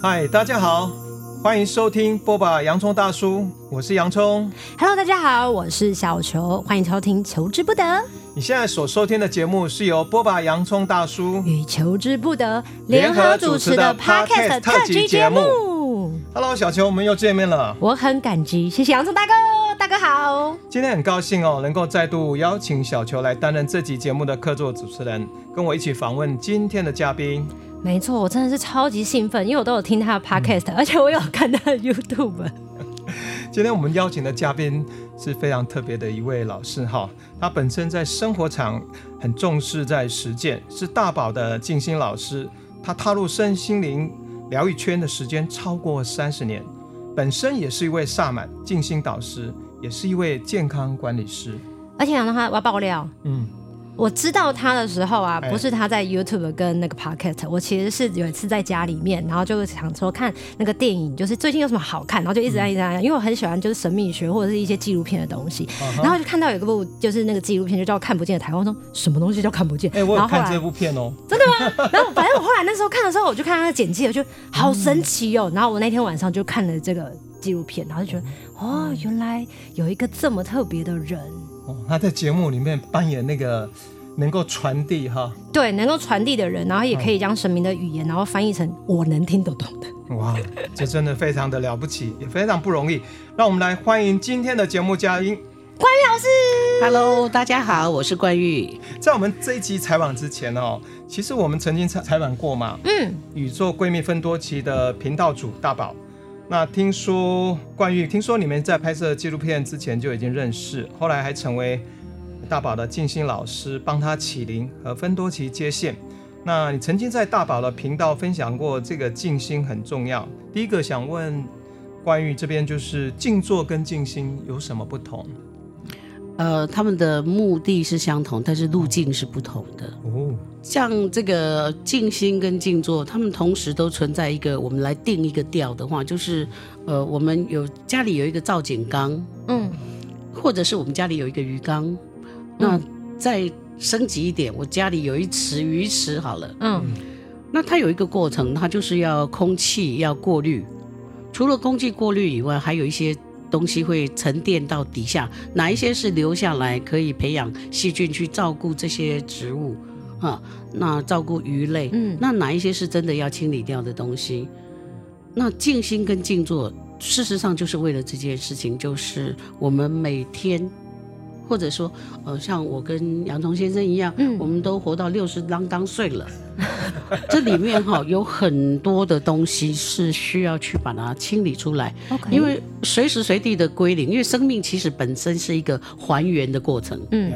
嗨，大家好，欢迎收听剥吧！洋葱大叔，我是洋葱。Hello，大家好，我是小球，欢迎收听《求之不得》。你现在所收听的节目是由剥吧！洋葱大叔与求之不得联合主持的 Podcast 特辑节目。Hello，小球，我们又见面了，我很感激，谢谢洋葱大哥，大哥好。今天很高兴哦，能够再度邀请小球来担任这集节目的客座主持人，跟我一起访问今天的嘉宾。没错，我真的是超级兴奋，因为我都有听他的 podcast，、嗯、而且我有看他的 YouTube。今天我们邀请的嘉宾是非常特别的一位老师哈，他本身在生活场很重视在实践，是大宝的静心老师。他踏入身心灵疗愈圈的时间超过三十年，本身也是一位萨满静心导师，也是一位健康管理师。而且让他我要爆料，嗯。我知道他的时候啊，不是他在 YouTube 跟那个 Podcast，我其实是有一次在家里面，然后就想说看那个电影，就是最近有什么好看，然后就一直在一直在，因为我很喜欢就是神秘学或者是一些纪录片的东西，然后就看到有一部就是那个纪录片就叫看不见的台湾，我说什么东西叫看不见？哎，我有看这部片哦，真的吗？然后反正我后来那时候看的时候，我就看他的简介，我就好神奇哦。然后我那天晚上就看了这个纪录片，然后就觉得哦，原来有一个这么特别的人哦，他在节目里面扮演那个。能够传递哈，对，能够传递的人，然后也可以将神明的语言，然后翻译成我能听得懂的。哇，这真的非常的了不起，也非常不容易。让我们来欢迎今天的节目嘉宾关玉老师。Hello，大家好，我是关玉。在我们这一集采访之前哦，其实我们曾经采采访过嘛，嗯，宇宙闺蜜分多奇的频道主大宝。那听说冠玉，听说你们在拍摄纪录片之前就已经认识，后来还成为。大宝的静心老师帮他起灵和分多奇接线。那你曾经在大宝的频道分享过，这个静心很重要。第一个想问冠玉这边，就是静坐跟静心有什么不同？呃，他们的目的是相同，但是路径是不同的。哦，像这个静心跟静坐，他们同时都存在一个，我们来定一个调的话，就是呃，我们有家里有一个造景缸，嗯，或者是我们家里有一个鱼缸。那再升级一点，我家里有一池鱼池好了。嗯，那它有一个过程，它就是要空气要过滤。除了空气过滤以外，还有一些东西会沉淀到底下。哪一些是留下来可以培养细菌去照顾这些植物啊？那照顾鱼类。嗯，那哪一些是真的要清理掉的东西？那静心跟静坐，事实上就是为了这件事情，就是我们每天。或者说，呃，像我跟洋葱先生一样，嗯，我们都活到六十啷当岁了，这里面哈 有很多的东西是需要去把它清理出来.因为随时随地的归零，因为生命其实本身是一个还原的过程，嗯，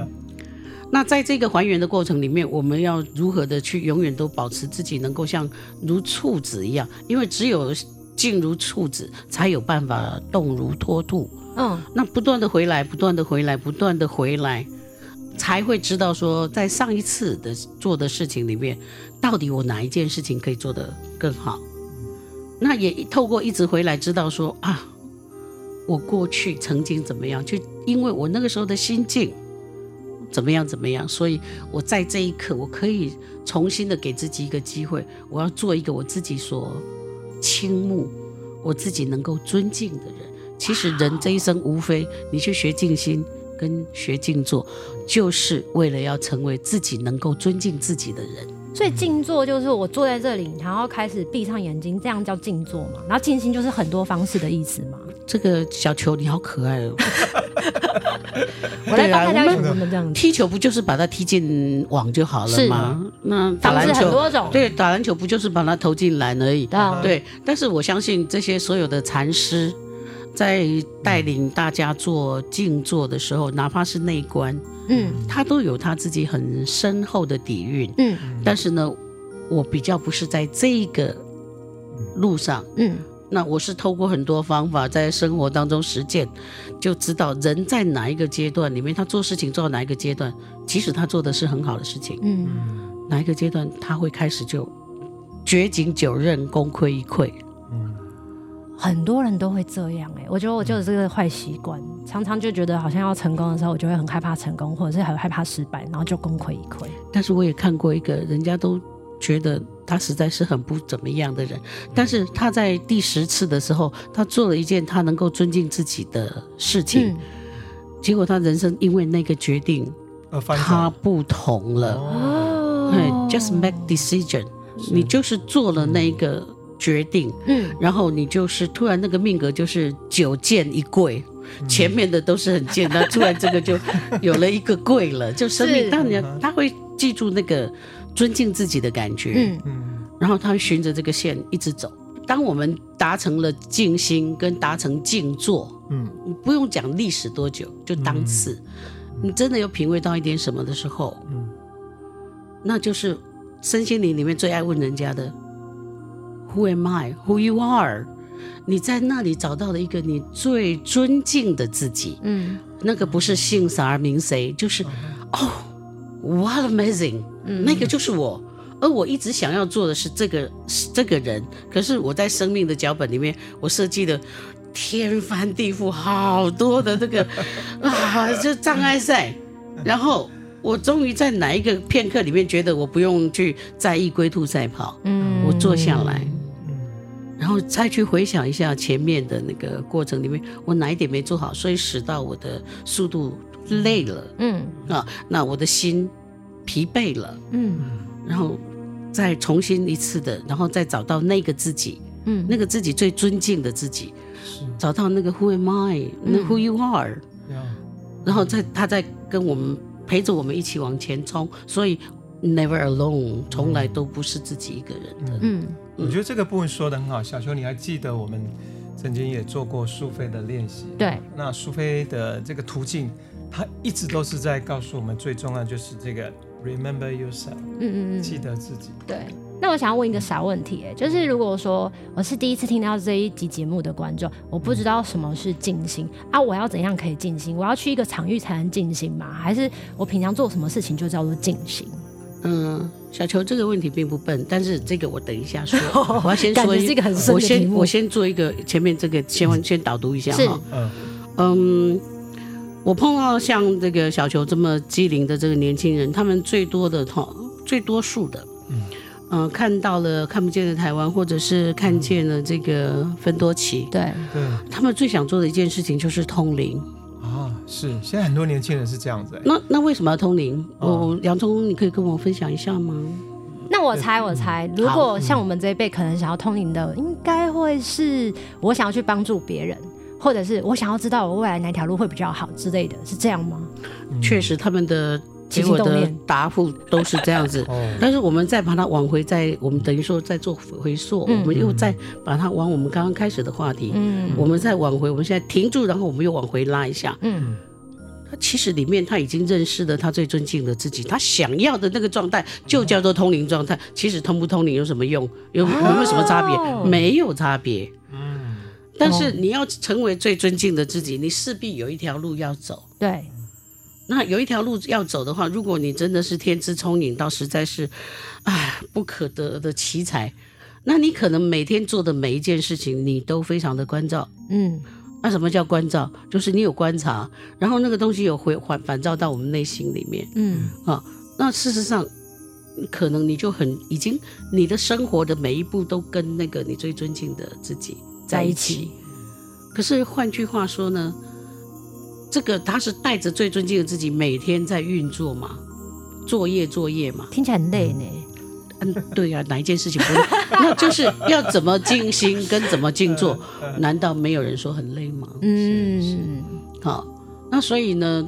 那在这个还原的过程里面，我们要如何的去永远都保持自己能够像如处子一样，因为只有静如处子，才有办法动如脱兔。嗯，那不断的回来，不断的回来，不断的回来，才会知道说，在上一次的做的事情里面，到底我哪一件事情可以做得更好。那也透过一直回来，知道说啊，我过去曾经怎么样，就因为我那个时候的心境怎么样怎么样，所以我在这一刻，我可以重新的给自己一个机会，我要做一个我自己所倾慕、我自己能够尊敬的人。其实人这一生无非你去学静心跟学静坐，就是为了要成为自己能够尊敬自己的人。所以静坐就是我坐在这里，然后开始闭上眼睛，这样叫静坐嘛。然后静心就是很多方式的意思嘛。这个小球你好可爱哦！我来帮大家用我们这样踢球不就是把它踢进网就好了吗？那打篮球很多种，对，打篮球不就是把它投进篮而已？对。但是我相信这些所有的禅师。在带领大家做静坐的时候，哪怕是内观，嗯，他都有他自己很深厚的底蕴，嗯。但是呢，我比较不是在这个路上，嗯。那我是透过很多方法在生活当中实践，就知道人在哪一个阶段里面，他做事情做到哪一个阶段，即使他做的是很好的事情，嗯，哪一个阶段他会开始就绝井九仞，功亏一篑。很多人都会这样哎、欸，我觉得我就是这个坏习惯，常常就觉得好像要成功的时候，我就会很害怕成功，或者是很害怕失败，然后就功亏一篑。但是我也看过一个人家都觉得他实在是很不怎么样的人。但是他在第十次的时候，他做了一件他能够尊敬自己的事情，嗯、结果他人生因为那个决定，他不同了。哦，just make decision，你就是做了那个决定，嗯，然后你就是突然那个命格就是九剑一贵。前面的都是很贱，那 突然这个就有了一个贵了，就生命。当然他会记住那个尊敬自己的感觉，嗯。嗯，然后他会循着这个线一直走。当我们达成了静心跟达成静坐，嗯，你不用讲历史多久，就当次，你真的有品味到一点什么的时候，嗯，那就是身心灵里面最爱问人家的，Who am I? Who you are? 你在那里找到了一个你最尊敬的自己，嗯，那个不是姓啥名谁，就是哦，what amazing，嗯，那个就是我，而我一直想要做的是这个是这个人，可是我在生命的脚本里面，我设计的天翻地覆，好多的这个 啊，就障碍赛，然后我终于在哪一个片刻里面觉得我不用去在意龟兔赛跑，嗯，我坐下来。然后再去回想一下前面的那个过程里面，我哪一点没做好，所以使到我的速度累了，嗯。啊，那我的心疲惫了，嗯，然后再重新一次的，然后再找到那个自己，嗯，那个自己最尊敬的自己，是找到那个 Who am I？那 Who you are？嗯，然后再他再跟我们陪着我们一起往前冲，所以 Never alone，从来都不是自己一个人的，嗯。我觉得这个部分说的很好，小秋，你还记得我们曾经也做过苏菲的练习？对，那苏菲的这个途径，它一直都是在告诉我们，最重要就是这个 remember yourself，嗯嗯嗯，记得自己。对，那我想要问一个小问题，哎，就是如果说我是第一次听到这一集节目的观众，我不知道什么是静心啊，我要怎样可以静心？我要去一个场域才能静心吗？还是我平常做什么事情就叫做静心？嗯，小球这个问题并不笨，但是这个我等一下说，我要先说一个。我先我先做一个前面这个先先导读一下哈。嗯嗯，我碰到像这个小球这么机灵的这个年轻人，他们最多的哈，最多数的，嗯、呃、看到了看不见的台湾，或者是看见了这个芬多奇，对对，他们最想做的一件事情就是通灵。是，现在很多年轻人是这样子。那那为什么要通灵？我洋葱，你可以跟我分享一下吗？那我猜，我猜，如果像我们这一辈可能想要通灵的，应该会是我想要去帮助别人，或者是我想要知道我未来哪条路会比较好之类的，是这样吗？确实，他们的。结果的答复都是这样子，但是我们再把它往回，再我们等于说再做回溯，嗯、我们又再把它往我们刚刚开始的话题，嗯，我们再往回，我们现在停住，然后我们又往回拉一下，嗯，他其实里面他已经认识了他最尊敬的自己，他想要的那个状态就叫做通灵状态。其实通不通灵有什么用？有有没有什么差别？哦、没有差别，嗯，但是你要成为最尊敬的自己，你势必有一条路要走，对。那有一条路要走的话，如果你真的是天资聪颖到实在是，哎，不可得的奇才，那你可能每天做的每一件事情，你都非常的关照。嗯，那什么叫关照？就是你有观察，然后那个东西有回反反照到我们内心里面。嗯，啊，那事实上，可能你就很已经，你的生活的每一步都跟那个你最尊敬的自己在一起。可是换句话说呢？这个他是带着最尊敬的自己，每天在运作嘛，作业作业嘛，听起来很累呢。嗯，对呀、啊，哪一件事情不累？那就是要怎么静心跟怎么静坐，难道没有人说很累吗？嗯，是，好，那所以呢，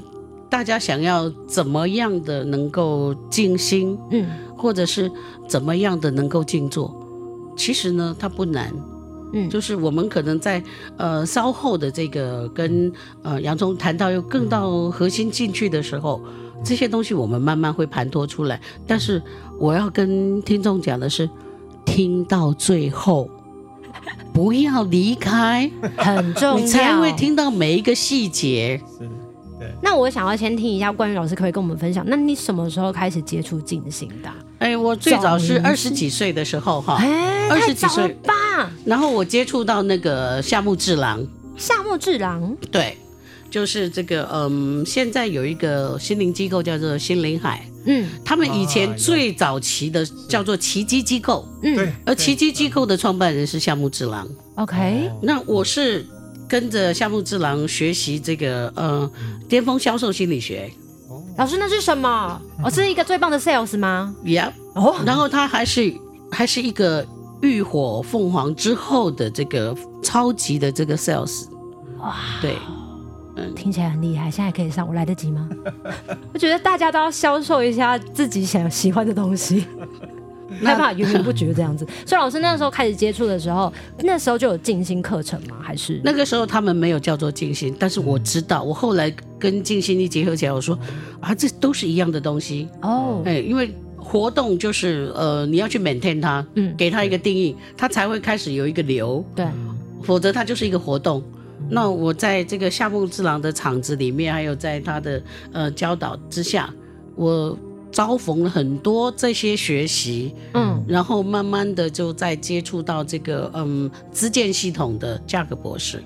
大家想要怎么样的能够静心，嗯，或者是怎么样的能够静坐，其实呢，它不难。嗯，就是我们可能在呃稍后的这个跟呃洋葱谈到又更到核心进去的时候，这些东西我们慢慢会盘托出来。但是我要跟听众讲的是，听到最后不要离开，很重要，你才会听到每一个细节。是，对那我想要先听一下，关于老师可，可以跟我们分享，那你什么时候开始接触静心的？哎，我最早是二十几岁的时候哈，二十几岁吧。然后我接触到那个夏目智郎，夏目智郎，对，就是这个嗯，现在有一个心灵机构叫做心灵海，嗯，他们以前最早期的叫做奇迹机构，嗯，对，而奇迹机构的创办人是夏目智郎，OK，那我是跟着夏目智郎学习这个呃巅峰销售心理学。老师，那是什么？我、哦、是一个最棒的 sales 吗？Yeah，哦，然后他还是还是一个浴火凤凰之后的这个超级的这个 sales。哇，对，嗯，听起来很厉害。现在可以上，我来得及吗？我觉得大家都要销售一下自己想喜欢的东西。害怕源源不绝这样子，所以老师那时候开始接触的时候，那时候就有静心课程吗？还是那个时候他们没有叫做静心，但是我知道，我后来跟静心一结合起来，我说啊，这都是一样的东西哦。哎，因为活动就是呃，你要去 maintain 它，嗯，给它一个定义，它才会开始有一个流，对，否则它就是一个活动。那我在这个夏目之郎的场子里面，还有在他的呃教导之下，我。遭逢了很多这些学习，嗯，然后慢慢的就在接触到这个嗯资建系统的价格博士，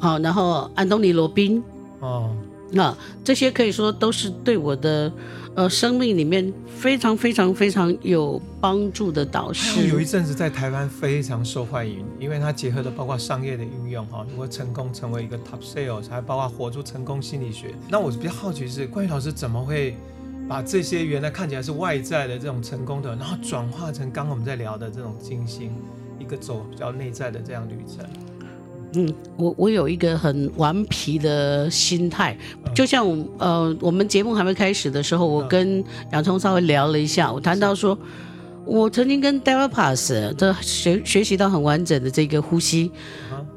好，然后安东尼罗宾，哦，那这些可以说都是对我的呃生命里面非常非常非常有帮助的导师。有一阵子在台湾非常受欢迎，因为它结合了包括商业的运用哈，如果成功成为一个 top sales，还包括活出成功心理学。那我比较好奇是关宇老师怎么会？把这些原来看起来是外在的这种成功的，然后转化成刚刚我们在聊的这种精心，一个走比较内在的这样旅程。嗯，我我有一个很顽皮的心态，就像我呃，我们节目还没开始的时候，我跟洋葱稍微聊了一下，我谈到说，我曾经跟 David Pass 的学学习到很完整的这个呼吸，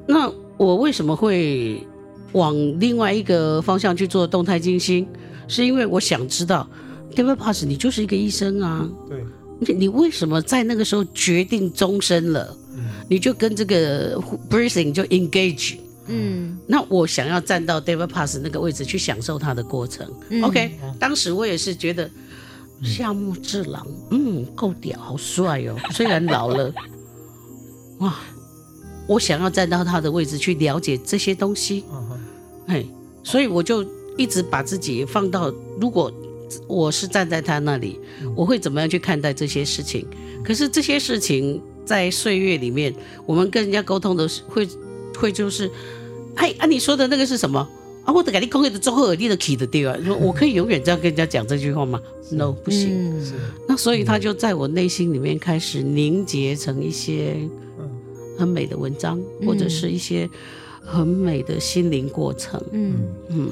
那我为什么会往另外一个方向去做动态静心？是因为我想知道，David Pass，你就是一个医生啊，对，你你为什么在那个时候决定终身了？嗯，你就跟这个 breathing 就 engage，嗯，那我想要站到 David Pass 那个位置去享受它的过程。嗯、OK，当时我也是觉得夏目智郎，嗯，够屌，好帅哦，虽然老了，哇，我想要站到他的位置去了解这些东西，哎，所以我就。一直把自己放到，如果我是站在他那里，我会怎么样去看待这些事情？可是这些事情在岁月里面，我们跟人家沟通的会会就是，哎啊，你说的那个是什么啊？我的给你讲的综合耳力的 key 的地方，说 我可以永远这样跟人家讲这句话吗？No，不行。是。那所以他就在我内心里面开始凝结成一些很美的文章，或者是一些很美的心灵过程。嗯嗯。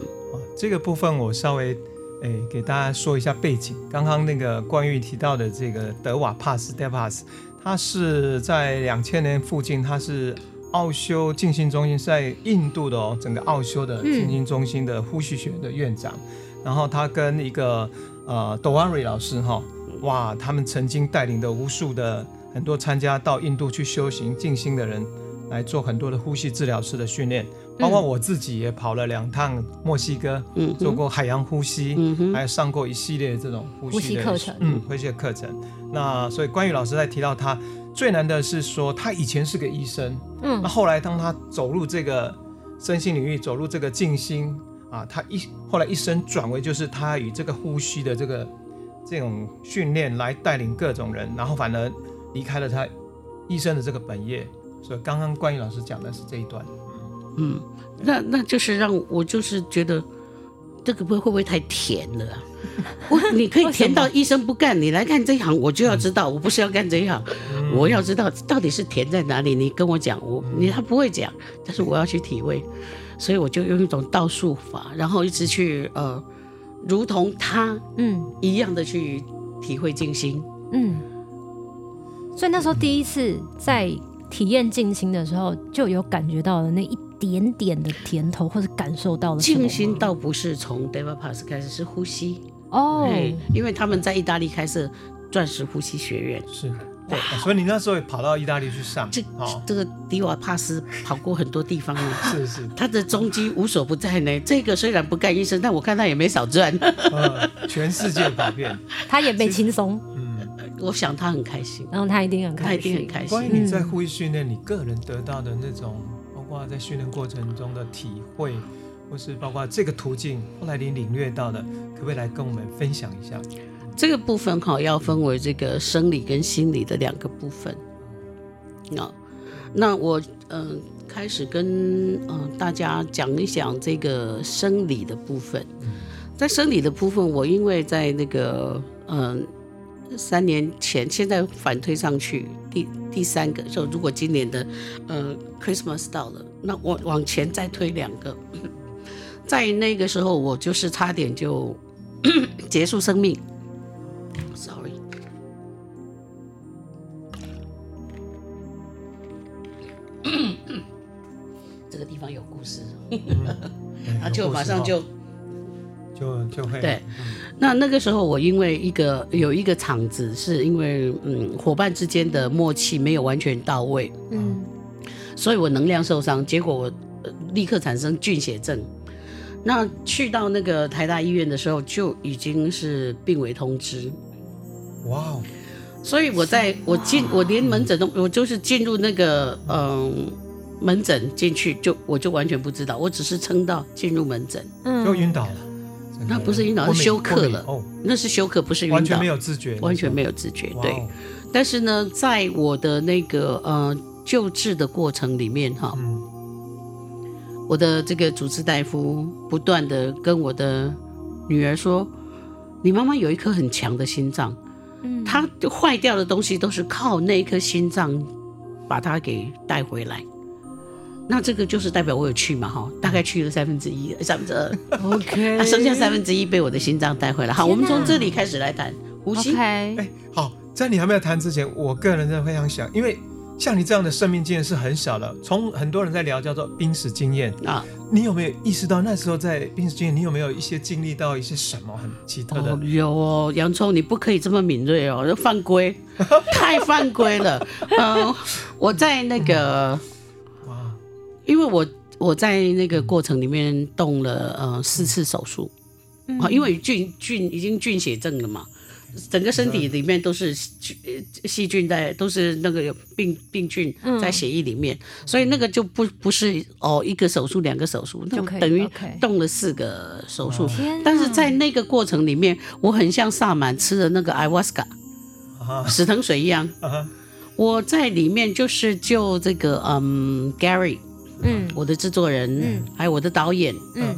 这个部分我稍微诶给大家说一下背景。刚刚那个关于提到的这个德瓦帕斯 （Devas），他是在两千年附近，他是奥修静心中心在印度的哦，整个奥修的静心中心的呼吸学的院长。然后他跟一个呃 d o a r i 老师哈、哇，他们曾经带领的无数的很多参加到印度去修行静心的人，来做很多的呼吸治疗师的训练。包括我自己也跑了两趟墨西哥，嗯，做过海洋呼吸，嗯哼，还有上过一系列这种呼吸的课程，嗯，呼吸的课程。那所以关于老师在提到他最难的是说，他以前是个医生，嗯，那后来当他走入这个身心领域，走入这个静心啊，他一后来一生转为就是他以这个呼吸的这个这种训练来带领各种人，然后反而离开了他医生的这个本业。所以刚刚关于老师讲的是这一段。嗯，那那就是让我就是觉得这个会会不会太甜了啊？我你可以甜到医生不干，你来干这一行，我就要知道，我不是要干这一行，我要知道到底是甜在哪里。你跟我讲，我你他不会讲，但是我要去体会，所以我就用一种倒数法，然后一直去呃，如同他嗯一样的去体会静心嗯。所以那时候第一次在体验静心的时候，就有感觉到了那一。点点的甜头，或者感受到了静心，倒不是从 David Pass 开始，是呼吸哦。对，因为他们在意大利开设钻石呼吸学院，是对，所以你那时候也跑到意大利去上。这这个迪瓦帕斯跑过很多地方呢，是是，他的踪迹无所不在呢。这个虽然不干医生，但我看他也没少赚。全世界跑遍，他也没轻松。嗯，我想他很开心，然后他一定很开心，他一定很开心。关于你在呼吸训练，你个人得到的那种。哇，在训练过程中的体会，或是包括这个途径，后来你领略到的，可不可以来跟我们分享一下？这个部分哈，要分为这个生理跟心理的两个部分。那那我嗯、呃，开始跟嗯、呃、大家讲一讲这个生理的部分。在生理的部分，我因为在那个嗯、呃、三年前，现在反推上去第第三个，就如果今年的呃 Christmas 到了，那我往前再推两个。在那个时候，我就是差点就 结束生命。Sorry，这个地方有故事，他就马上就就就会对。那那个时候，我因为一个有一个场子，是因为嗯伙伴之间的默契没有完全到位，嗯，所以我能量受伤，结果我立刻产生菌血症。那去到那个台大医院的时候，就已经是病危通知。哇哦！所以我在我进我连门诊都我就是进入那个嗯门诊进去就我就完全不知道，我只是撑到进入门诊，嗯，就晕倒了。那不是晕倒，是休克了。哦，那是休克，不是晕倒，完全没有自觉，完全没有自觉。对。但是呢，在我的那个呃救治的过程里面哈。我的这个主治大夫不断的跟我的女儿说：“你妈妈有一颗很强的心脏，嗯，她坏掉的东西都是靠那颗心脏把它给带回来。那这个就是代表我有去嘛，哈，大概去了三分之一，三分之二，OK，那剩下三分之一被我的心脏带回来。好，我们从这里开始来谈呼吸。哎，好，在你还没有谈之前，我个人真的非常想，因为。像你这样的生命经验是很小的，从很多人在聊叫做濒死经验啊，你有没有意识到那时候在濒死经验，你有没有一些经历到一些什么很奇特的？哦有哦，洋葱，你不可以这么敏锐哦，犯规，太犯规了。嗯、呃，我在那个，哇，因为我我在那个过程里面动了呃四次手术，啊、嗯，因为菌菌已经菌血症了嘛。整个身体里面都是细菌在，都是那个病病菌在血液里面，嗯、所以那个就不不是哦一个手术两个手术，就等于动了四个手术。但是在那个过程里面，我很像萨满吃的那个艾瓦斯卡，死藤水一样。我在里面就是救这个嗯 Gary，嗯，我的制作人，嗯，还有我的导演，嗯，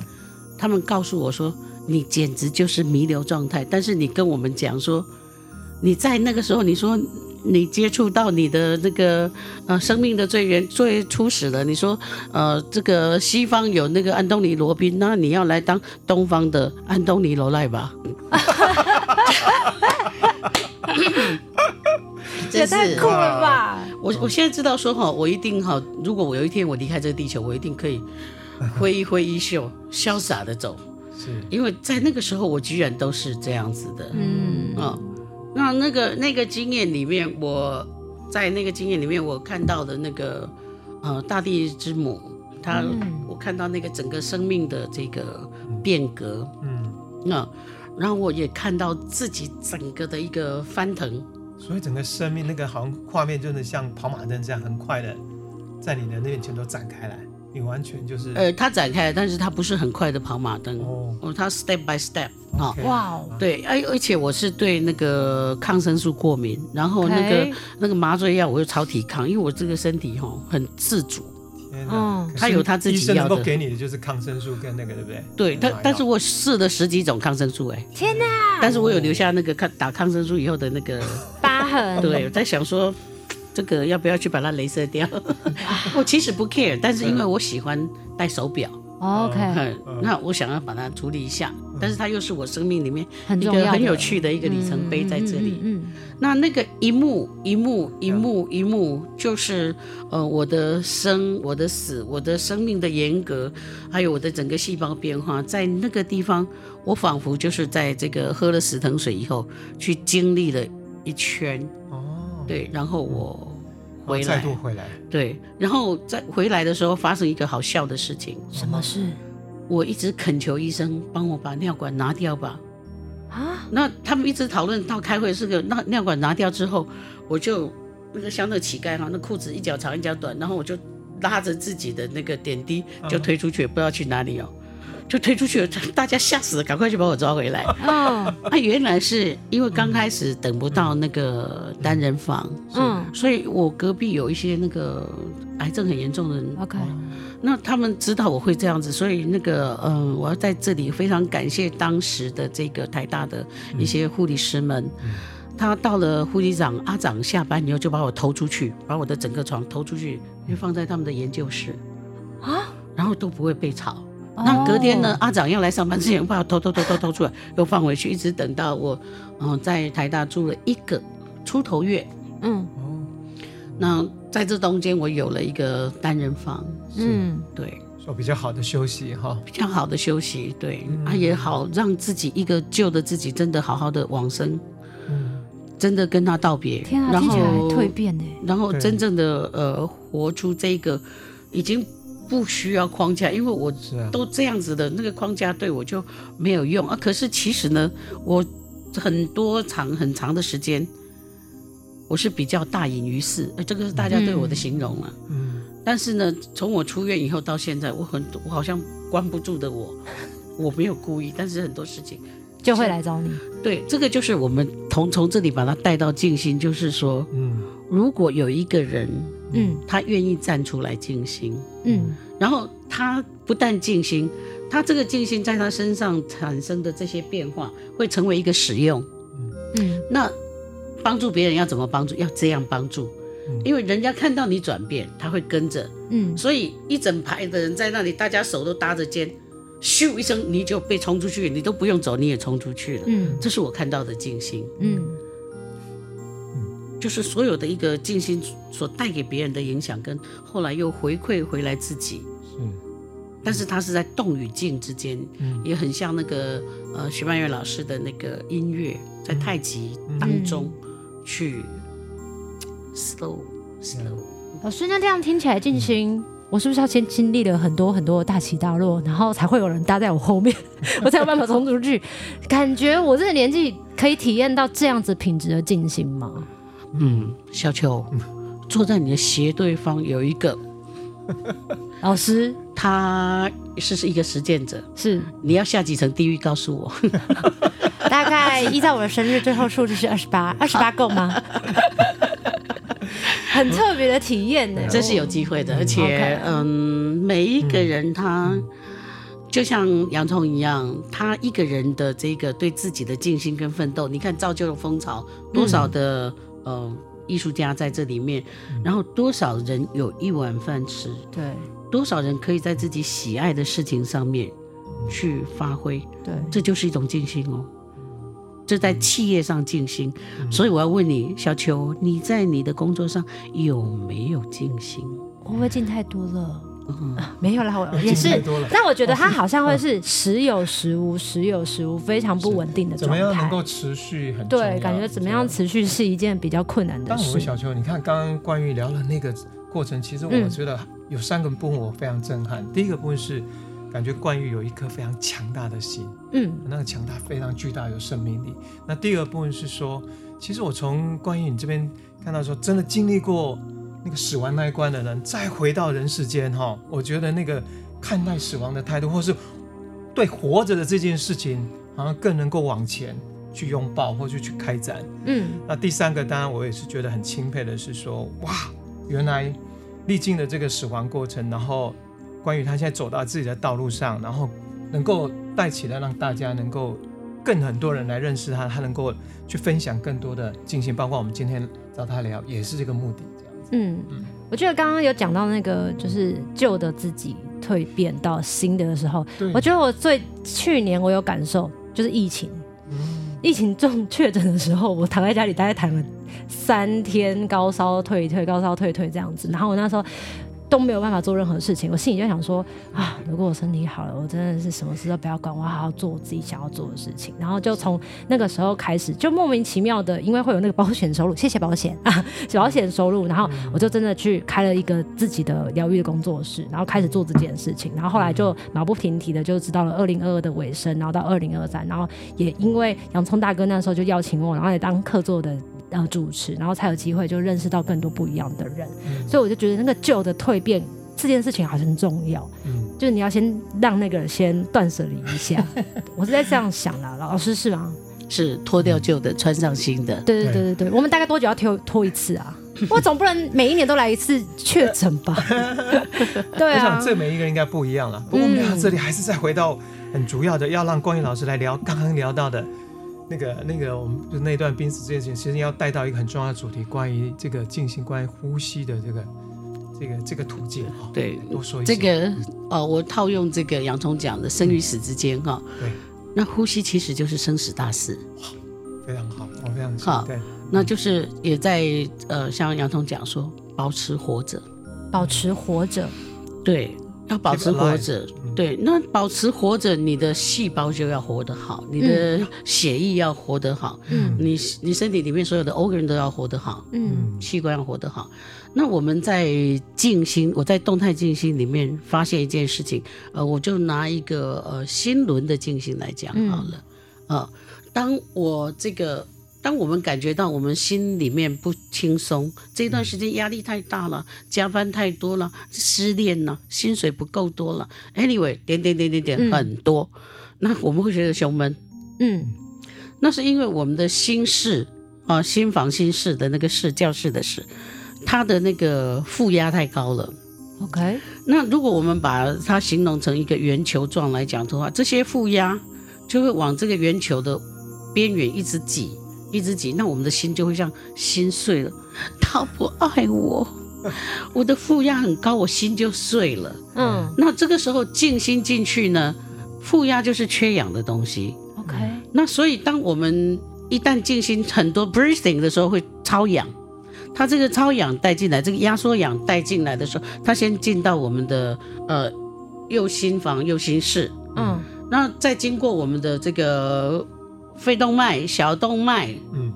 他们告诉我说。你简直就是弥留状态，但是你跟我们讲说，你在那个时候，你说你接触到你的那个呃生命的最原最初始了，你说呃这个西方有那个安东尼罗宾，那你要来当东方的安东尼罗赖吧？也太酷了吧！我我现在知道说哈，我一定哈，如果我有一天我离开这个地球，我一定可以挥一挥衣袖，潇洒的走。是。因为在那个时候，我居然都是这样子的，嗯。啊、哦，那那个那个经验里面，我在那个经验里面，我看到的那个呃大地之母，她，嗯、我看到那个整个生命的这个变革，嗯，那、哦、然后我也看到自己整个的一个翻腾，所以整个生命那个好像画面真的像跑马灯这样，很快的在你的那边全都展开来。你完全就是，呃，它展开了，但是它不是很快的跑马灯。哦，它 step by step 啊，哇哦，对，而而且我是对那个抗生素过敏，然后那个那个麻醉药我又超抵抗，因为我这个身体哈很自主，天哪，他有他自己要的，医生能够给你的就是抗生素跟那个对不对？对，但但是我试了十几种抗生素，哎，天哪，但是我有留下那个抗打抗生素以后的那个 疤痕，对，我在想说。这个要不要去把它镭射掉？我其实不 care，但是因为我喜欢戴手表，OK，那我想要把它处理一下。但是它又是我生命里面一个很有趣的一个里程碑在这里。嗯，那那个一幕一幕一幕一幕，就是呃我的生我的死我的生命的严格，还有我的整个细胞变化，在那个地方，我仿佛就是在这个喝了死藤水以后去经历了一圈。哦对，然后我回来，再度回来。对，然后在回来的时候发生一个好笑的事情。什么事？我一直恳求医生帮我把尿管拿掉吧。啊？那他们一直讨论到开会是个那尿管拿掉之后，我就那个像那个乞丐哈，那裤子一脚长一脚短，然后我就拉着自己的那个点滴就推出去，啊、不知道去哪里哦。就推出去了，大家吓死了，赶快去把我抓回来。哦，啊，原来是因为刚开始等不到那个单人房，嗯，所以我隔壁有一些那个癌症很严重的人，OK，那他们知道我会这样子，所以那个嗯，我要在这里非常感谢当时的这个台大的一些护理师们，他到了护理长阿长下班以后就把我投出去，把我的整个床投出去，就放在他们的研究室啊，然后都不会被吵。那隔天呢？Oh. 阿长要来上班之前，把我偷偷偷偷偷出来，又放回去，一直等到我，嗯，在台大住了一个出头月，嗯，那在这中间，我有了一个单人房，嗯，对，说比较好的休息哈，比较好的休息，对，嗯、啊也好，让自己一个旧的自己真的好好的往生，嗯，真的跟他道别，天啊，然后蜕变呢，然后真正的呃活出这个已经。不需要框架，因为我都这样子的，那个框架对我就没有用啊。可是其实呢，我很多长很长的时间，我是比较大隐于世，这个是大家对我的形容啊。嗯。但是呢，从我出院以后到现在，我很我好像关不住的我，我没有故意，但是很多事情就会来找你。对，这个就是我们从从这里把它带到静心，就是说，嗯，如果有一个人。嗯，他愿意站出来静心，嗯，然后他不但静心，他这个静心在他身上产生的这些变化，会成为一个使用，嗯，那帮助别人要怎么帮助？要这样帮助，因为人家看到你转变，他会跟着，嗯，所以一整排的人在那里，大家手都搭着肩，咻一声你就被冲出去，你都不用走你也冲出去了，嗯，这是我看到的静心，嗯。就是所有的一个静心所带给别人的影响，跟后来又回馈回来自己，是，但是它是在动与静之间，嗯，也很像那个呃徐曼月老师的那个音乐，在太极当中去 slow slow。老师，那这样听起来静心，嗯、我是不是要先经历了很多很多大起大落，然后才会有人搭在我后面，我才有办法冲出去？感觉我这个年纪可以体验到这样子品质的静心吗？嗯，小秋，坐在你的斜对方有一个 老师，他是是一个实践者，是。你要下几层地狱？告诉我，大概依照我的生日最后数字是二十八，二十八够吗？很特别的体验呢，这是有机会的，而且嗯，每一个人他就像洋葱一样，他一个人的这个对自己的静心跟奋斗，你看造就了风潮，多少的。呃，艺术家在这里面，然后多少人有一碗饭吃？对，多少人可以在自己喜爱的事情上面去发挥？对，这就是一种静心哦。这在企业上静心，所以我要问你，小秋，你在你的工作上有没有静心？我会不会静太多了？嗯，没有啦，我 也是。但我觉得它好像会是时有时无，时有时无，非常不稳定的状态。怎么样能够持续很？对，感觉怎么样持续是一件比较困难的事。但我们小秋，你看刚刚关于聊了那个过程，其实我觉得有三个部分我非常震撼。第一个部分是感觉关于有一颗非常强大的心，嗯，那个强大非常巨大，有生命力。那第二个部分是说，其实我从关于你这边看到说，真的经历过。那个死亡那一关的人，再回到人世间哈，我觉得那个看待死亡的态度，或是对活着的这件事情，好像更能够往前去拥抱，或者去开展。嗯，那第三个，当然我也是觉得很钦佩的是说，哇，原来历经了这个死亡过程，然后关于他现在走到自己的道路上，然后能够带起来，让大家能够更很多人来认识他，他能够去分享更多的进行，包括我们今天找他聊，也是这个目的。嗯，我觉得刚刚有讲到那个，就是旧的自己蜕变到新的的时候，我觉得我最去年我有感受，就是疫情，嗯、疫情中确诊的时候，我躺在家里大概躺了三天，高烧退退，高烧退退这样子，然后我那时候。都没有办法做任何事情，我心里就想说啊，如果我身体好了，我真的是什么事都不要管，我好好做我自己想要做的事情。然后就从那个时候开始，就莫名其妙的，因为会有那个保险收入，谢谢保险 啊，保险收入，然后我就真的去开了一个自己的疗愈的工作室，然后开始做这件事情。然后后来就马不停蹄的就知道了二零二二的尾声，然后到二零二三，然后也因为洋葱大哥那时候就邀请我，然后也当客座的。呃，主持，然后才有机会就认识到更多不一样的人，嗯、所以我就觉得那个旧的蜕变这件事情好像很重要。嗯，就是你要先让那个人先断舍离一下。我是在这样想的，老师是吗？是脱掉旧的，穿上新的。对对对对对，我们大概多久要脱脱一次啊？我总不能每一年都来一次确诊吧？对啊，我想这每一个人应该不一样了。不过我们聊到这里，还是再回到很主要的，要让光宇老师来聊刚刚聊到的那个那个，我们就那段濒死这件事情，其实要带到一个很重要的主题，关于这个进行，关于呼吸的这个这个这个途径哈。对，多说一些。这个哦，我套用这个洋葱讲的生与死之间哈。对。那呼吸其实就是生死大事。非常好，我非常好。对。那就是也在呃，像洋葱讲说，保持活着，保持活着，对，要保持活着，对，那保持活着，你的细胞就要活得好，你的血液要活得好，嗯，你你身体里面所有的 organ 都要活得好，嗯，器官要活得好。那我们在静心，我在动态静心里面发现一件事情，呃，我就拿一个呃心轮的静心来讲好了，啊，当我这个。当我们感觉到我们心里面不轻松，这段时间压力太大了，加班太多了，失恋了，薪水不够多了，anyway，点点点点点、嗯、很多，那我们会觉得胸闷，嗯，那是因为我们的心室啊，心房心室的那个室教室的室，它的那个负压太高了，OK，那如果我们把它形容成一个圆球状来讲的话，这些负压就会往这个圆球的边缘一直挤。一直挤，那我们的心就会像心碎了。他不爱我，我的负压很高，我心就碎了。嗯，那这个时候静心进去呢，负压就是缺氧的东西。OK，那所以当我们一旦静心很多 breathing 的时候，会超氧。它这个超氧带进来，这个压缩氧带进来的时候，它先进到我们的呃右心房、右心室。嗯，那再经过我们的这个。肺动脉、小动脉，嗯，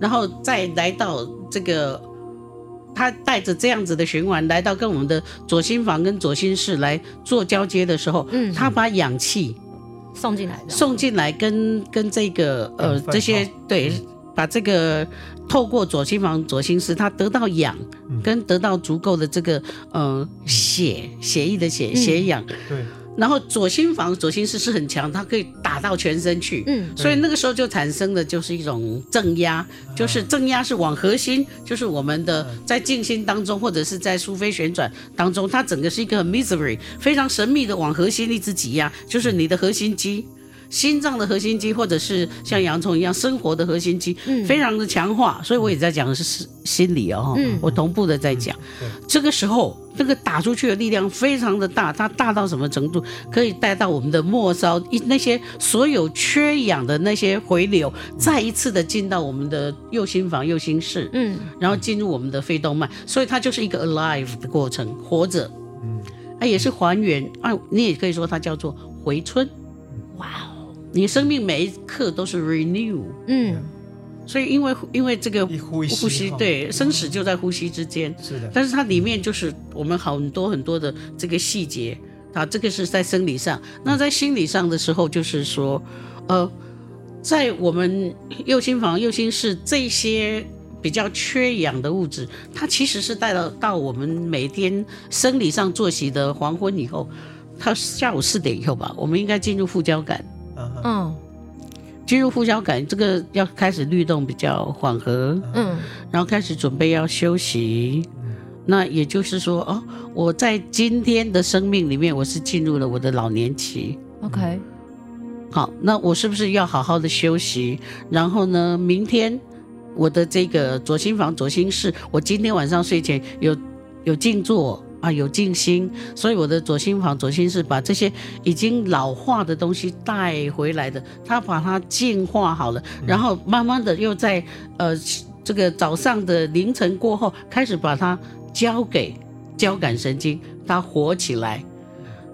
然后再来到这个，它带着这样子的循环来到跟我们的左心房跟左心室来做交接的时候，嗯，它把氧气送进来，送进来跟跟这个呃这些对，把这个透过左心房、左心室，它得到氧跟得到足够的这个呃血血液的血血氧，对。然后左心房、左心室是很强，它可以打到全身去。嗯，所以那个时候就产生的就是一种正压，就是正压是往核心，就是我们的在静心当中或者是在苏菲旋转当中，它整个是一个 mystery，非常神秘的往核心一直挤压，就是你的核心肌。心脏的核心肌，或者是像洋葱一样生活的核心肌，嗯、非常的强化。所以我也在讲的是心理哦，嗯、我同步的在讲。嗯、这个时候，那个打出去的力量非常的大，它大到什么程度？可以带到我们的末梢，一那些所有缺氧的那些回流，再一次的进到我们的右心房、右心室，嗯，然后进入我们的肺动脉。所以它就是一个 alive 的过程，活着，嗯，啊，也是还原啊，你也可以说它叫做回春，哇哦。你生命每一刻都是 renew，嗯，所以因为因为这个呼吸，呼吸对生死就在呼吸之间，是的。但是它里面就是我们很多很多的这个细节啊，这个是在生理上。那在心理上的时候，就是说，呃，在我们右心房、右心室这些比较缺氧的物质，它其实是带到到我们每天生理上作息的黄昏以后，它下午四点以后吧，我们应该进入副交感。嗯，进入副交感，这个要开始律动比较缓和，嗯，然后开始准备要休息。那也就是说，哦，我在今天的生命里面，我是进入了我的老年期。OK，好，那我是不是要好好的休息？然后呢，明天我的这个左心房、左心室，我今天晚上睡前有有静坐。啊，有静心，所以我的左心房、左心室把这些已经老化的东西带回来的，他把它净化好了，然后慢慢的又在呃这个早上的凌晨过后，开始把它交给交感神经，它活起来。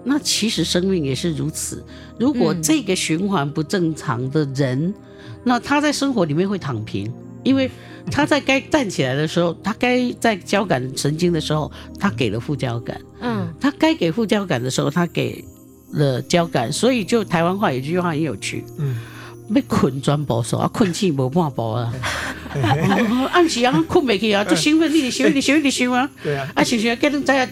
那其实生命也是如此，如果这个循环不正常的人，那他在生活里面会躺平，因为。他在该站起来的时候，他该在交感神经的时候，他给了副交感。嗯，他该给副交感的时候，他给了交感。所以，就台湾话有句话很有趣。嗯，被困专保守啊，困气无半保啊。暗时啊，困没去啊，就兴奋，你的兴奋，你兴奋，你兴奋啊。对啊。啊，是是，跟人在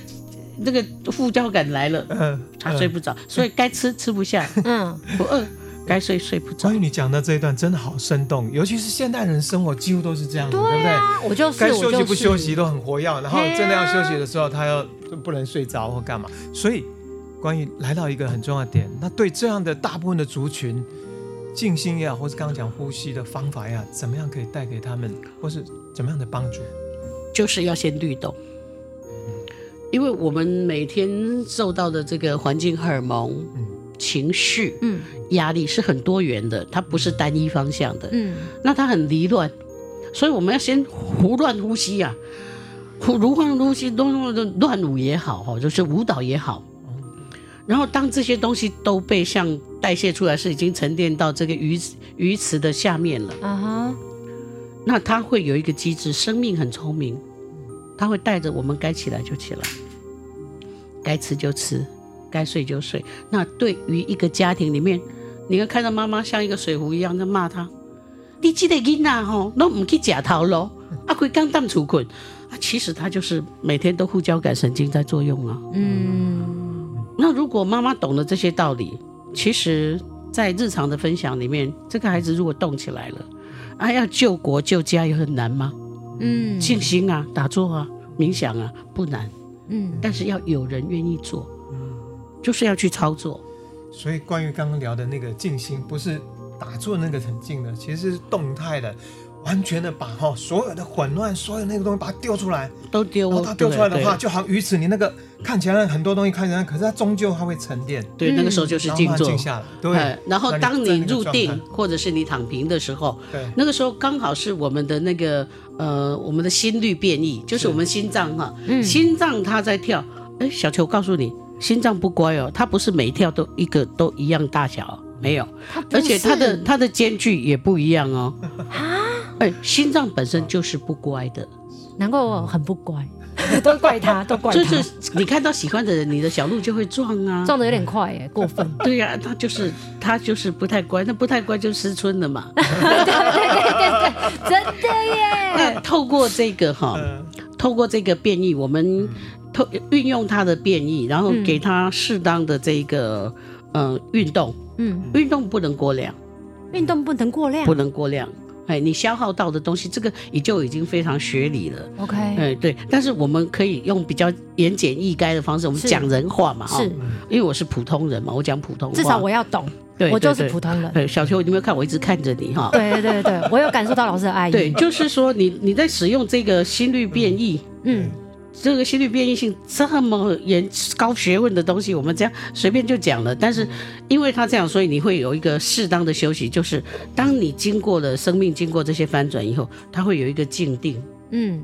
那个副交感来了，嗯，他睡不着，所以该吃吃不下，嗯，不饿。该睡睡不着。关于你讲的这一段真的好生动，尤其是现代人生活几乎都是这样，对不对？我就是该休息不休息都很活跃，然后真的要休息的时候，他又不能睡着或干嘛。所以，关于来到一个很重要的点，那对这样的大部分的族群，静心也好，或是刚刚讲呼吸的方法呀，怎么样可以带给他们，或是怎么样的帮助？就是要先律动，因为我们每天受到的这个环境荷尔蒙，嗯。情绪，嗯，压力是很多元的，它不是单一方向的，嗯，那它很离乱，所以我们要先胡乱呼吸啊，胡乱呼吸，乱乱乱舞也好，哈，就是舞蹈也好，然后当这些东西都被像代谢出来，是已经沉淀到这个鱼鱼池的下面了，啊哈，那它会有一个机制，生命很聪明，它会带着我们该起来就起来，该吃就吃。该睡就睡。那对于一个家庭里面，你会看到妈妈像一个水壶一样在骂他：“你这个囡仔吼，都唔去假头咯，阿贵刚当出困啊。”其实他就是每天都副交感神经在作用啊。嗯。那如果妈妈懂了这些道理，其实，在日常的分享里面，这个孩子如果动起来了，啊，要救国救家也很难吗？嗯。静心啊，打坐啊，冥想啊，不难。嗯。但是要有人愿意做。就是要去操作，所以关于刚刚聊的那个静心，不是打坐那个很静的，其实是动态的，完全的把哈所有的混乱，所有那个东西把它丢出来，都丢。然后它丢出来的话，就好像鱼池，你那个看起来很多东西看起来，可是它终究它会沉淀。对，那个时候就是静坐，静下来。对。然后当你入定或者是你躺平的时候，对，那个时候刚好是我们的那个呃，我们的心率变异，就是我们心脏哈，心脏它在跳。哎，小球，我告诉你。心脏不乖哦，它不是每一跳都一个都一样大小，没有，而且它的它的间距也不一样哦。啊？哎，心脏本身就是不乖的，难怪我很不乖，都怪他，都怪他。就是你看到喜欢的人，你的小鹿就会撞啊，撞的有点快耶，过分。对呀、啊，他就是他就是不太乖，那不太乖就失春了嘛。对对对对对，真的耶。那透过这个哈，透过这个变异，我们。透运用它的变异，然后给它适当的这个嗯运、呃、动，嗯，运动不能过量，运动不能过量，不能过量，哎，你消耗到的东西，这个也就已经非常学理了，OK，哎对，但是我们可以用比较言简意赅的方式，我们讲人话嘛，是，因为我是普通人嘛，我讲普通话，至少我要懂，对，我就是普通人。对，小球，你有没有看我一直看着你哈？对对对对，我有感受到老师的爱意。对，就是说你你在使用这个心率变异，嗯。嗯这个心率变异性这么严高学问的东西，我们这样随便就讲了。但是，因为他这样，所以你会有一个适当的休息，就是当你经过了生命经过这些翻转以后，它会有一个静定。嗯，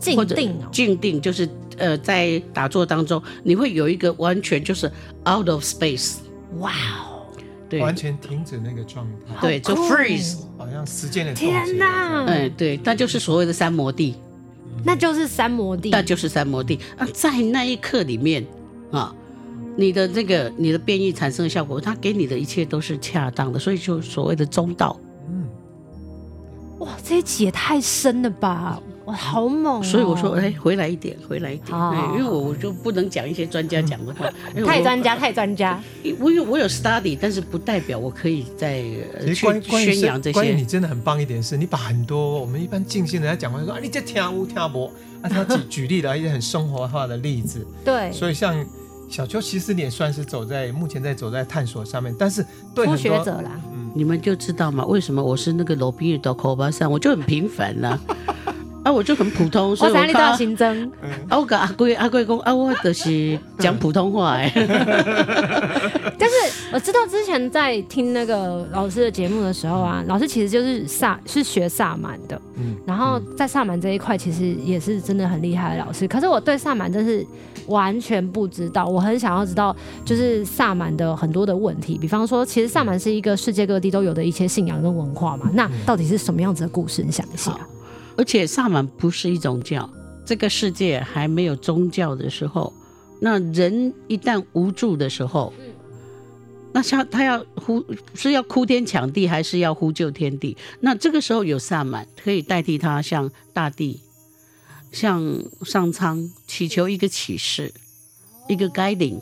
静定哦，静定就是呃，在打坐当中，你会有一个完全就是 out of space。哇哦，对，完全停止那个状态，对，就 freeze，好像时间的天哪，哎，对，那就是所谓的三摩地。那就是三摩地，那就是三摩地啊！在那一刻里面啊，你的这个你的变异产生的效果，它给你的一切都是恰当的，所以就所谓的中道。这一集也太深了吧！哇，好猛哦！所以我说，哎，回来一点，回来一点，因为我我就不能讲一些专家讲的话，太专家，太专家。我有我有 study，但是不代表我可以在去宣扬这些。关于你真的很棒一点是，你把很多我们一般静心人家讲话说啊，你在听无听无，啊，他举举例了一些很生活化的例子。对，所以像小邱，其实你也算是走在目前在走在探索上面，但是对初学者啦，嗯，你们就知道嘛，为什么我是那个罗宾的口巴上，我就很平凡了。我就很普通，所以我看到新增。啊，我跟阿贵阿贵讲啊，我就是讲普通话哎。但是我知道之前在听那个老师的节目的时候啊，老师其实就是萨是学萨满的，嗯，然后在萨满这一块其实也是真的很厉害的老师。可是我对萨满真是完全不知道，我很想要知道就是萨满的很多的问题，比方说，其实萨满是一个世界各地都有的一些信仰跟文化嘛，那到底是什么样子的故事？你想一下。而且萨满不是一种教，这个世界还没有宗教的时候，那人一旦无助的时候，那像他要呼是要哭天抢地，还是要呼救天地？那这个时候有萨满可以代替他向大地、向上苍祈求一个启示，一个 guiding。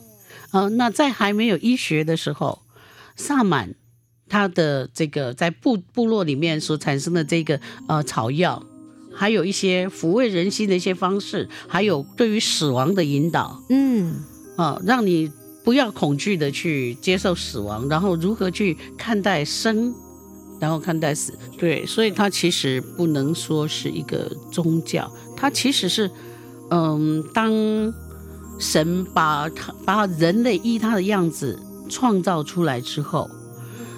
呃，那在还没有医学的时候，萨满他的这个在部部落里面所产生的这个呃草药，还有一些抚慰人心的一些方式，还有对于死亡的引导，嗯，啊、呃，让你不要恐惧的去接受死亡，然后如何去看待生，然后看待死，对，所以它其实不能说是一个宗教，它其实是，嗯，当。神把他把人类依他的样子创造出来之后，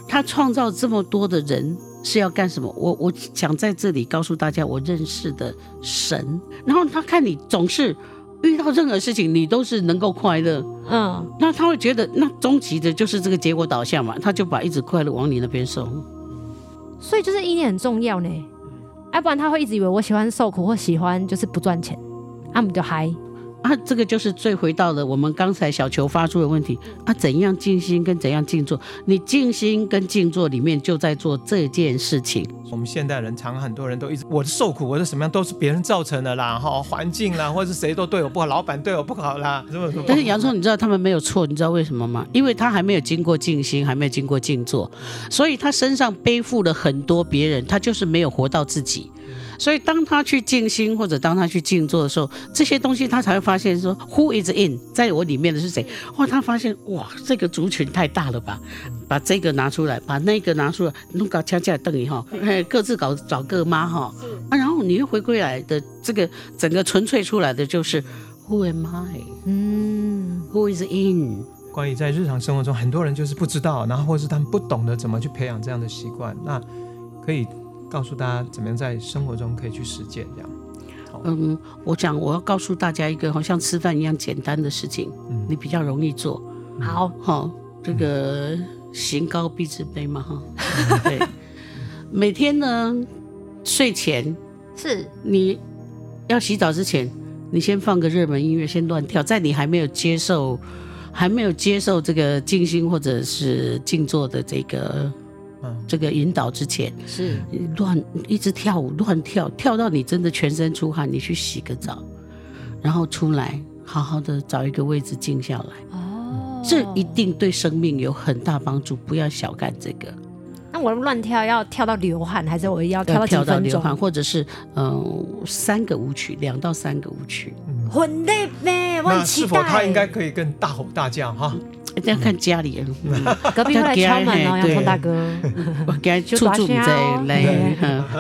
他创造这么多的人是要干什么？我我想在这里告诉大家，我认识的神。然后他看你总是遇到任何事情，你都是能够快乐，嗯，那他会觉得那终极的就是这个结果导向嘛，他就把一直快乐往你那边送。所以就是意念很重要呢，要不然他会一直以为我喜欢受苦或喜欢就是不赚钱，他们就嗨。啊，这个就是最回到了我们刚才小球发出的问题啊，怎样静心跟怎样静坐？你静心跟静坐里面就在做这件事情。我们现代人常很多人都一直，我的受苦，我的什么样都是别人造成的啦，哈，环境啦，或者是谁都对我不好，老板对我不好啦，是不是？但是洋葱，你知道他们没有错，你知道为什么吗？因为他还没有经过静心，还没有经过静坐，所以他身上背负了很多别人，他就是没有活到自己。所以，当他去静心或者当他去静坐的时候，这些东西他才会发现说，Who is in？在我里面的是谁？哇，他发现哇，这个族群太大了吧？把这个拿出来，把那个拿出来，弄搞恰恰等于哈，各自搞找各妈哈啊，然后你又回归来的这个整个纯粹出来的就是 Who am I？嗯，Who is in？关于在日常生活中，很多人就是不知道，然后或是他们不懂得怎么去培养这样的习惯，那可以。告诉大家怎么样在生活中可以去实践这样。嗯，我讲我要告诉大家一个好像吃饭一样简单的事情，嗯，你比较容易做。好，好，这个行高必自卑嘛，哈。对。每天呢，睡前是你要洗澡之前，你先放个热门音乐，先乱跳，在你还没有接受还没有接受这个静心或者是静坐的这个。这个引导之前是乱一直跳舞，乱跳跳到你真的全身出汗，你去洗个澡，然后出来好好的找一个位置静下来。哦，这一定对生命有很大帮助，不要小看这个。那我乱跳要跳到流汗，还是我要跳到几分钟？跳到流汗，或者是嗯、呃、三个舞曲，两到三个舞曲。很累呗，我很期待。那是否他应该可以跟大吼大叫哈？一定要看家里人，隔壁会来敲门哦，洋葱大哥，我给他出主在来，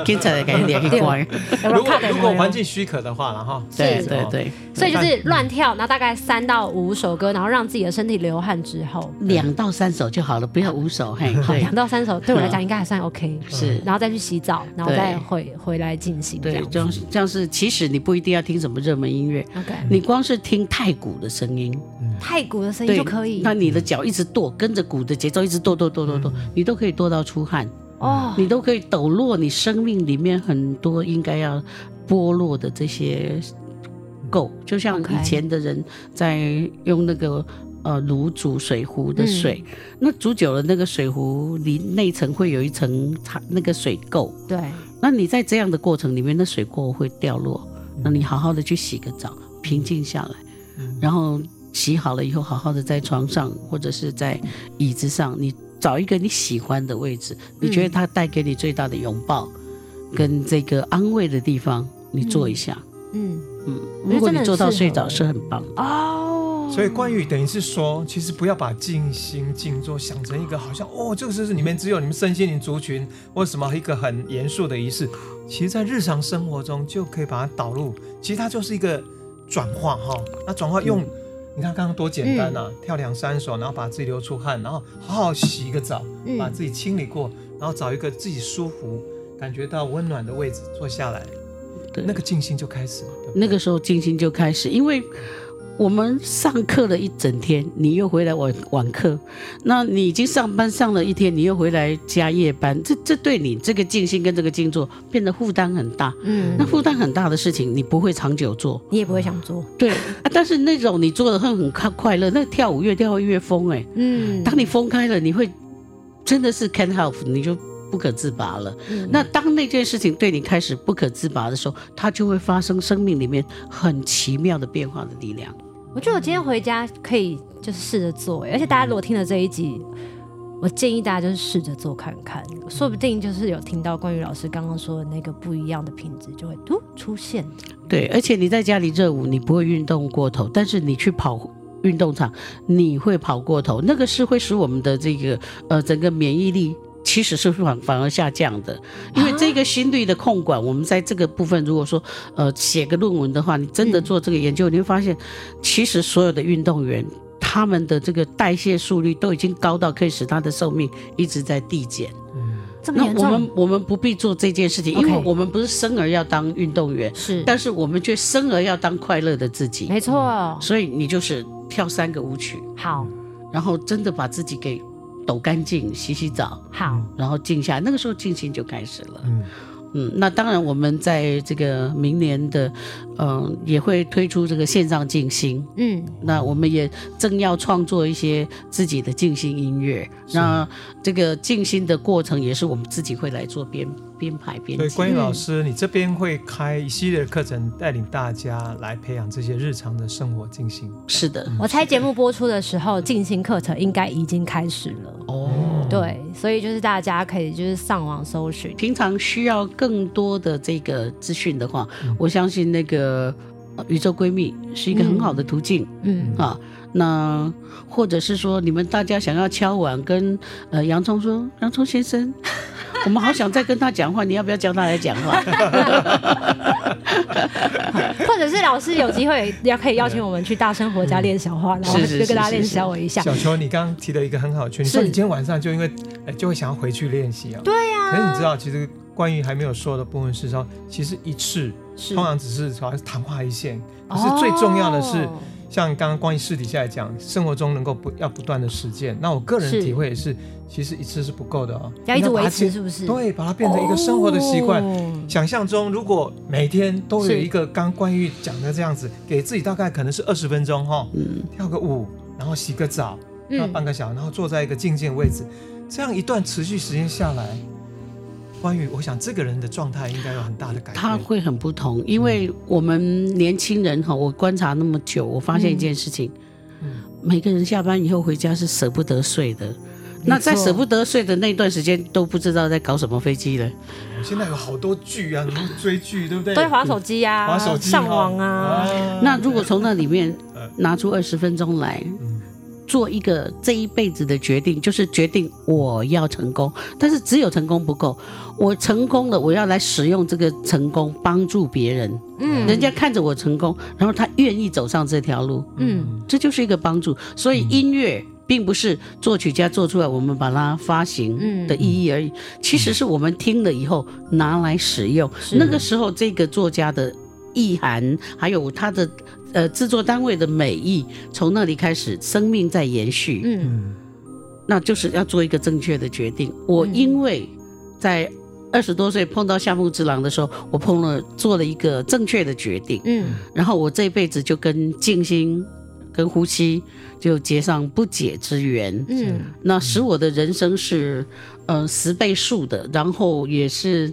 警察来给你联系过来。如果如果环境许可的话然后，对对对，所以就是乱跳，然后大概三到五首歌，然后让自己的身体流汗之后，两到三首就好了，不要五首。嘿，好两到三首对我来讲应该还算 OK。是，然后再去洗澡，然后再回回来进行。对，这样这样是，其实你不一定要听什么热门音乐，OK，你光是听太鼓的声音，太鼓的声音就可以。那你的脚一直跺，跟着鼓的节奏一直跺跺跺跺跺，你都可以跺到出汗。哦，你都可以抖落你生命里面很多应该要剥落的这些垢，就像以前的人在用那个呃炉煮水壶的水，那煮久了那个水壶里内层会有一层那个水垢，对，那你在这样的过程里面，那水垢会掉落，那你好好的去洗个澡，平静下来，然后。洗好了以后，好好的在床上或者是在椅子上，你找一个你喜欢的位置，你觉得它带给你最大的拥抱跟这个安慰的地方，你坐一下。嗯嗯，如果你做到睡着是很棒的哦。所以关于等于是说，其实不要把静心静坐想成一个好像哦，这个是里面只有你们身心灵族群或什么一个很严肃的仪式，其实在日常生活中就可以把它导入，其实它就是一个转化哈，那转化用。你看刚刚多简单啊！嗯、跳两三首，然后把自己流出汗，然后好好洗一个澡，嗯、把自己清理过，然后找一个自己舒服、感觉到温暖的位置坐下来，对那个静心就开始了。那个时候静心就开始，因为。我们上课了一整天，你又回来晚晚课，那你已经上班上了一天，你又回来加夜班，这这对你这个静心跟这个静坐变得负担很大。嗯，那负担很大的事情，你不会长久做，你也不会想做。对，啊、但是那种你做的很很快快乐，那跳舞越跳越疯哎。嗯，当你疯开了，你会真的是 can't help，你就不可自拔了。嗯、那当那件事情对你开始不可自拔的时候，它就会发生生命里面很奇妙的变化的力量。我觉得我今天回家可以就是试着做，而且大家如果听了这一集，我建议大家就是试着做看看，说不定就是有听到关于老师刚刚说的那个不一样的品质就会突出现。对，而且你在家里热舞，你不会运动过头，但是你去跑运动场，你会跑过头，那个是会使我们的这个呃整个免疫力。其实是反反而下降的，因为这个心率的控管，我们在这个部分，如果说呃写个论文的话，你真的做这个研究，你会发现，其实所有的运动员他们的这个代谢速率都已经高到可以使他的寿命一直在递减。嗯？那我们我们不必做这件事情，因为我们不是生而要当运动员，是，但是我们却生而要当快乐的自己。没错。所以你就是跳三个舞曲，好，然后真的把自己给。抖干净，洗洗澡，好，然后静下，那个时候静心就开始了。嗯嗯，那当然，我们在这个明年的，嗯、呃，也会推出这个线上静心。嗯，那我们也正要创作一些自己的静心音乐。那这个静心的过程也是我们自己会来做编。编排编辑。对，关于老师，你这边会开一系列的课程，带领大家来培养这些日常的生活静心。是的，我猜节目播出的时候，静心课程应该已经开始了。哦，对，所以就是大家可以就是上网搜寻。平常需要更多的这个资讯的话，嗯、我相信那个宇宙闺蜜是一个很好的途径。嗯啊，那或者是说，你们大家想要敲碗跟呃洋葱说，洋葱先生。我们好想再跟他讲话，你要不要叫他来讲话？或者是老师有机会要可以邀请我们去大生活家练小话，然后就跟大家练小我一下。小球，你刚刚提的一个很好的圈，你说你今天晚上就因为就会想要回去练习啊？对呀。可是你知道，其实关于还没有说的部分是说，其实一次通常只是好像昙花一现，可是最重要的是。像刚刚关于私底下来讲，生活中能够不要不断的实践。那我个人体会也是，其实一次是不够的哦，要一直维持，是不是？对，把它变成一个生活的习惯。哦、想象中，如果每天都有一个刚关于讲的这样子，给自己大概可能是二十分钟哈，嗯，跳个舞，然后洗个澡，然后半个小时，然后坐在一个静静的位置，这样一段持续时间下来。关于，我想这个人的状态应该有很大的改变，他会很不同，因为我们年轻人哈，我观察那么久，我发现一件事情，嗯，每个人下班以后回家是舍不得睡的，那在舍不得睡的那段时间，都不知道在搞什么飞机了。现在有好多剧啊，追剧，对不对？都滑手机呀，划手机，上网啊。那如果从那里面 拿出二十分钟来。做一个这一辈子的决定，就是决定我要成功。但是只有成功不够，我成功了，我要来使用这个成功帮助别人。嗯，人家看着我成功，然后他愿意走上这条路。嗯，这就是一个帮助。所以音乐并不是作曲家做出来，我们把它发行的意义而已。其实是我们听了以后拿来使用。那个时候，这个作家的意涵，还有他的。呃，制作单位的美意从那里开始，生命在延续。嗯，那就是要做一个正确的决定。我因为在二十多岁碰到夏目之郎的时候，我碰了做了一个正确的决定。嗯，然后我这一辈子就跟静心、跟呼吸就结上不解之缘。嗯，那使我的人生是呃十倍数的，然后也是。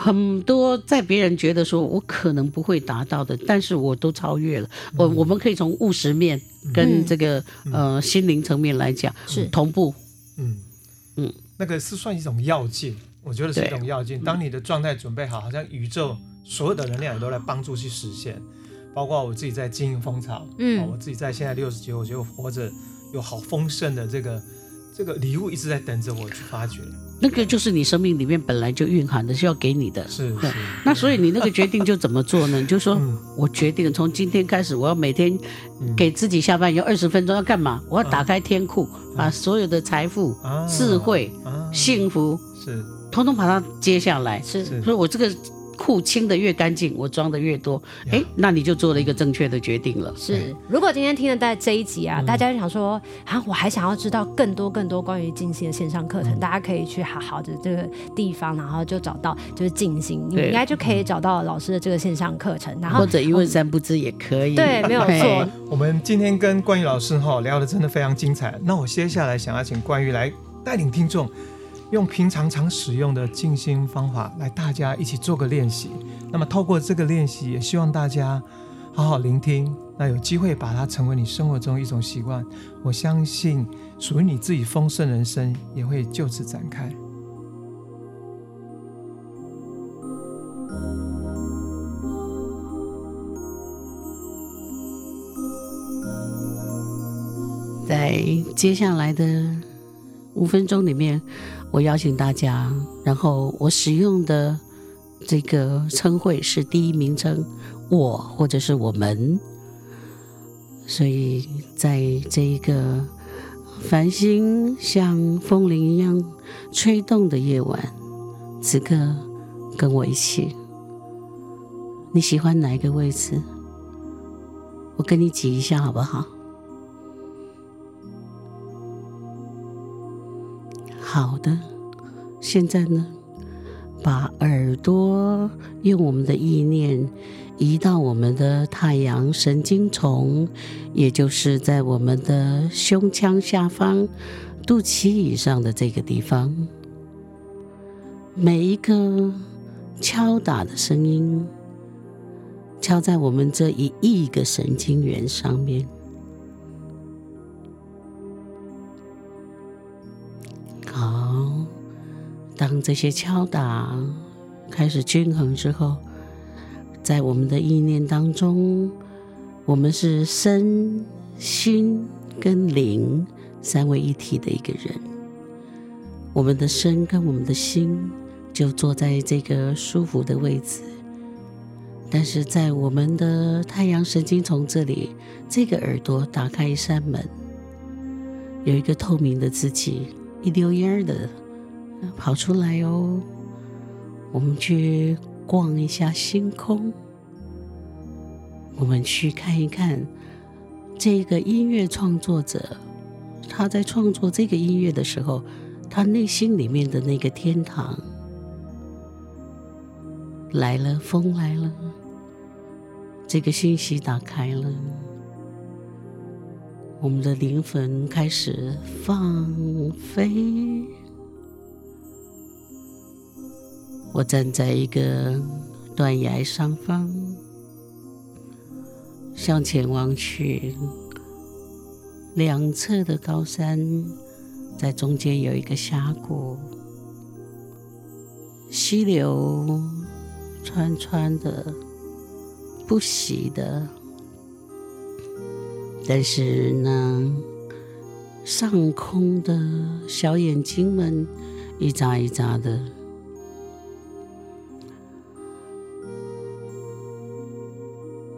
很多在别人觉得说我可能不会达到的，但是我都超越了。我、嗯、我们可以从务实面跟这个、嗯、呃心灵层面来讲是同步。嗯嗯，那个是算一种要件，我觉得是一种要件。当你的状态准备好，好像宇宙所有的能量也都来帮助去实现。包括我自己在经营蜂巢，嗯，我自己在现在六十几，我觉得活着有好丰盛的这个这个礼物一直在等着我去发掘。那个就是你生命里面本来就蕴含的，是要给你的。是，是。那所以你那个决定就怎么做呢？你就说，嗯、我决定从今天开始，我要每天给自己下班有二十分钟要干嘛？我要打开天库，嗯、把所有的财富、啊、智慧、啊、幸福，是，通通把它接下来。是，所以我这个。库清的越干净，我装的越多，哎，那你就做了一个正确的决定了。是，如果今天听了在这一集啊，大家就想说啊，我还想要知道更多更多关于静心的线上课程，大家可以去好好的这个地方，然后就找到就是静心，你应该就可以找到老师的这个线上课程，然后或者一问三不知也可以。对，没有错。我们今天跟关于老师哈聊的真的非常精彩，那我接下来想要请关于来带领听众。用平常常使用的静心方法来，大家一起做个练习。那么透过这个练习，也希望大家好好聆听，那有机会把它成为你生活中一种习惯，我相信属于你自己丰盛人生也会就此展开。在接下来的五分钟里面，我邀请大家，然后我使用的这个称谓是第一名称“我”或者是“我们”，所以在这一个繁星像风铃一样吹动的夜晚，此刻跟我一起，你喜欢哪一个位置？我跟你挤一下好不好？好的，现在呢，把耳朵用我们的意念移到我们的太阳神经丛，也就是在我们的胸腔下方、肚脐以上的这个地方。每一个敲打的声音，敲在我们这一亿个神经元上面。这些敲打开始均衡之后，在我们的意念当中，我们是身心跟灵三位一体的一个人。我们的身跟我们的心就坐在这个舒服的位置，但是在我们的太阳神经丛这里，这个耳朵打开一扇门，有一个透明的自己，一溜烟儿的。跑出来哦，我们去逛一下星空。我们去看一看这个音乐创作者，他在创作这个音乐的时候，他内心里面的那个天堂来了，风来了，这个信息打开了，我们的灵魂开始放飞。我站在一个断崖上方，向前望去，两侧的高山，在中间有一个峡谷，溪流潺潺的，不息的，但是呢，上空的小眼睛们一眨一眨的。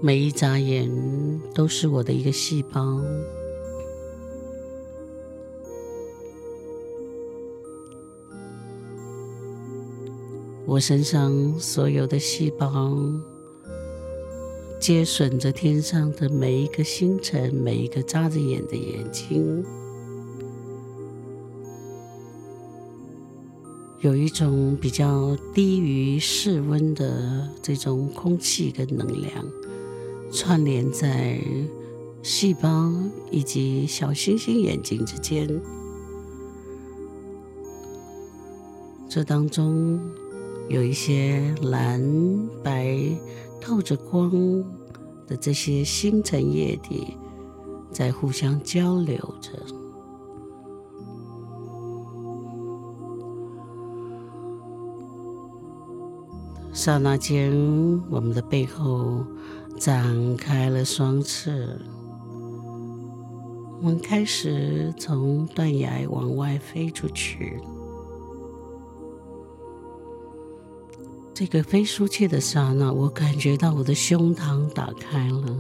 每一眨眼都是我的一个细胞，我身上所有的细胞接吮着天上的每一个星辰，每一个眨着眼的眼睛，有一种比较低于室温的这种空气跟能量。串联在细胞以及小星星眼睛之间，这当中有一些蓝白透着光的这些星辰液体在互相交流着。刹那间，我们的背后。展开了双翅，我们开始从断崖往外飞出去。这个飞出去的刹那，我感觉到我的胸膛打开了，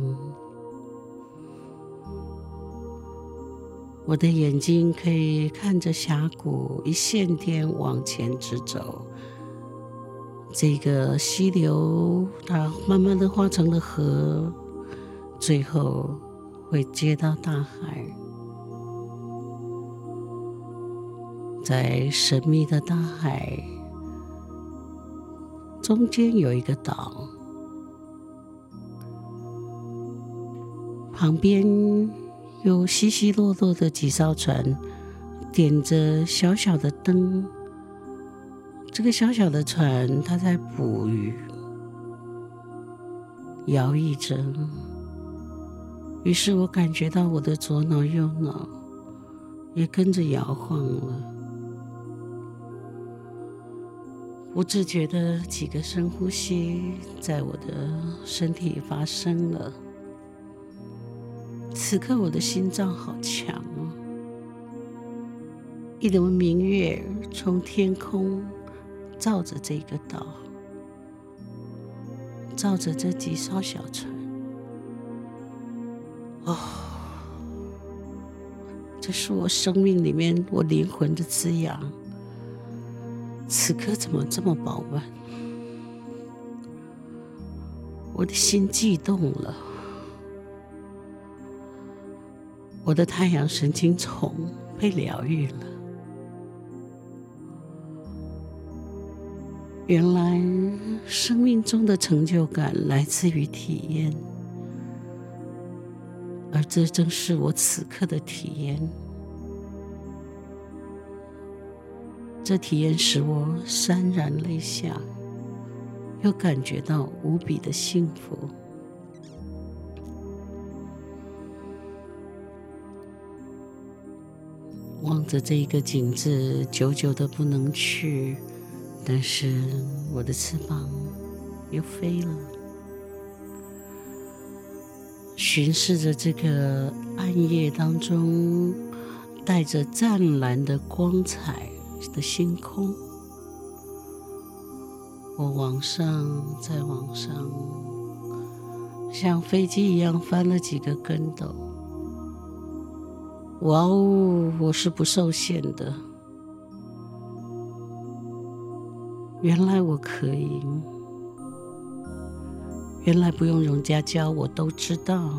我的眼睛可以看着峡谷一线天往前直走。这个溪流，它慢慢的化成了河，最后会接到大海。在神秘的大海中间有一个岛，旁边有稀稀落落的几艘船，点着小小的灯。这个小小的船，它在捕鱼，摇曳着，于是我感觉到我的左脑、右脑也跟着摇晃了。不自觉的几个深呼吸在我的身体发生了。此刻我的心脏好强哦！一轮明月从天空照着这个岛，照着这几艘小船。哦，这是我生命里面我灵魂的滋养。此刻怎么这么饱满？我的心悸动了，我的太阳神经丛被疗愈了。原来生命中的成就感来自于体验，而这正是我此刻的体验。这体验使我潸然泪下，又感觉到无比的幸福。望着这一个景致，久久的不能去，但是我的翅膀又飞了，巡视着这个暗夜当中带着湛蓝的光彩的星空，我往上，再往上，像飞机一样翻了几个跟斗。哇哦，我是不受限的。原来我可以，原来不用人家教我都知道。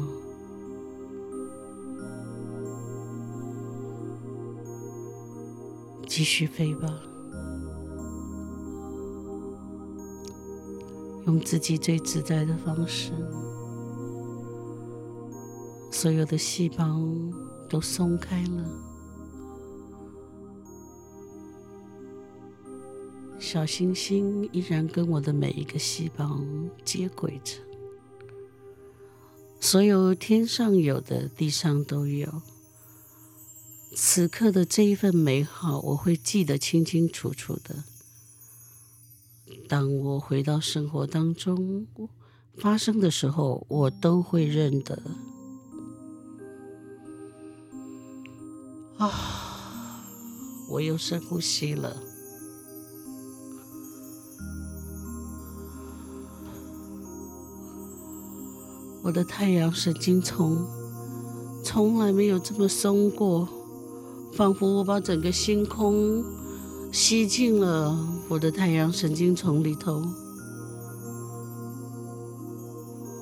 继续飞吧，用自己最自在的方式，所有的细胞都松开了，小星星依然跟我的每一个细胞接轨着，所有天上有的，地上都有。此刻的这一份美好，我会记得清清楚楚的。当我回到生活当中发生的时候，我都会认得。啊，我又深呼吸了。我的太阳神经丛从来没有这么松过。仿佛我把整个星空吸进了我的太阳神经丛里头。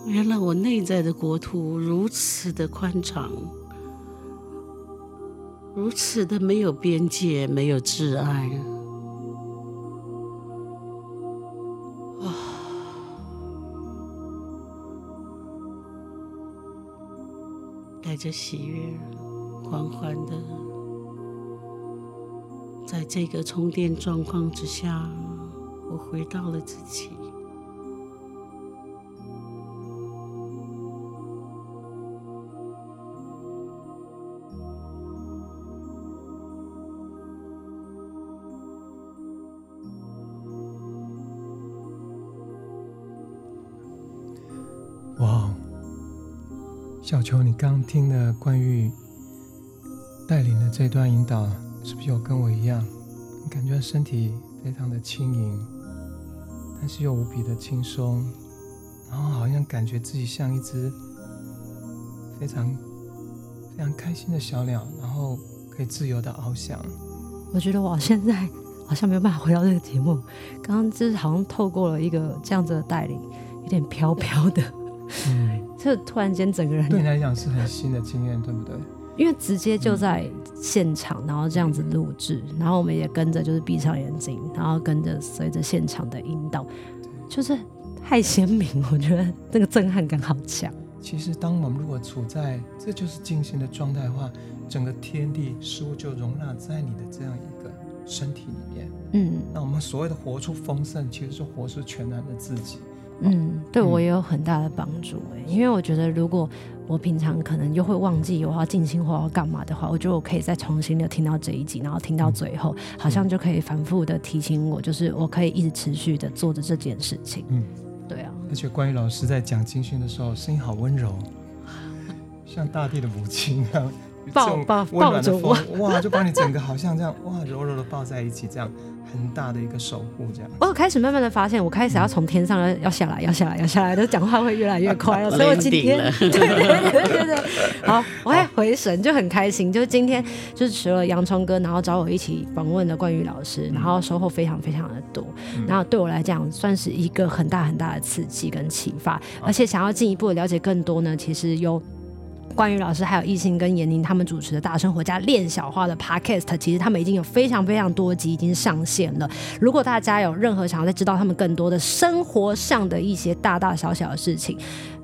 原来我内在的国土如此的宽敞，如此的没有边界，没有挚爱。带着喜悦，缓缓的。在这个充电状况之下，我回到了自己。小球，你刚听的关于带领的这段引导。是不是有跟我一样，你感觉身体非常的轻盈，但是又无比的轻松，然后好像感觉自己像一只非常非常开心的小鸟，然后可以自由的翱翔。我觉得我现在好像没有办法回到这个节目，刚刚就是好像透过了一个这样子的带领，有点飘飘的，嗯，就突然间整个人对你来讲是很新的经验，对不对？因为直接就在现场，然后这样子录制，然后我们也跟着就是闭上眼睛，然后跟着随着现场的引导，就是太鲜明，我觉得那个震撼感好强。其实，当我们如果处在这就是静心的状态的话，整个天地事物就容纳在你的这样一个身体里面。嗯，那我们所谓的活出丰盛，其实是活出全然的自己。嗯，对我也有很大的帮助。因为我觉得如果我平常可能就会忘记我要静心或要干嘛的话，我觉得我可以再重新的听到这一集，然后听到最后，嗯、好像就可以反复的提醒我，就是我可以一直持续的做着这件事情。嗯，对啊。而且关于老师在讲经训的时候，声音好温柔，像大地的母亲一样。抱抱抱着我，哇，就把你整个好像这样哇，柔柔的抱在一起，这样很大的一个守护，这样。我开始慢慢的发现，我开始要从天上要下来，要下来，要下来，的讲话会越来越快了。所以我今天，对对对对对，好，我还回神，就很开心。就是今天，就是除了洋葱哥，然后找我一起访问的关于老师，然后收获非常非常的多。然后对我来讲，算是一个很大很大的刺激跟启发，而且想要进一步的了解更多呢，其实有。关于老师还有艺兴跟闫宁他们主持的大生活家练小话的 podcast，其实他们已经有非常非常多集已经上线了。如果大家有任何想要再知道他们更多的生活上的一些大大小小的事情，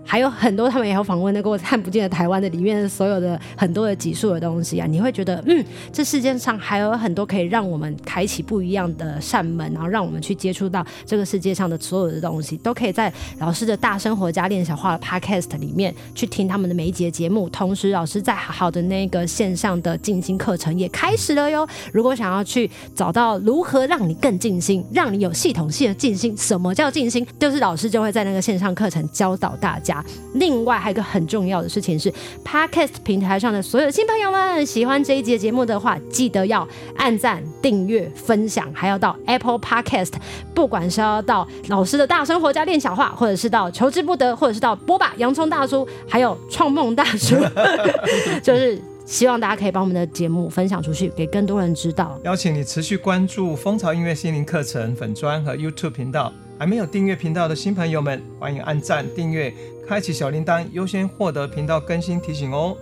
还有很多，他们也有访问那个看不见的台湾的里面所有的很多的集数的东西啊，你会觉得，嗯，这世界上还有很多可以让我们开启不一样的扇门，然后让我们去接触到这个世界上的所有的东西，都可以在老师的大生活家练小话的 podcast 里面去听他们的每一节节目。同时，老师在好好的那个线上的静心课程也开始了哟。如果想要去找到如何让你更静心，让你有系统性的静心，什么叫静心？就是老师就会在那个线上课程教导大家。另外还有一个很重要的事情是，Podcast 平台上的所有新朋友们，喜欢这一节节目的话，记得要按赞、订阅、分享，还要到 Apple Podcast，不管是要到老师的大生活家练小话，或者是到求之不得，或者是到波霸洋葱大叔，还有创梦大叔，就是希望大家可以把我们的节目分享出去，给更多人知道。邀请你持续关注蜂巢音乐心灵课程粉砖和 YouTube 频道，还没有订阅频道的新朋友们，欢迎按赞订阅。开启小铃铛，优先获得频道更新提醒哦。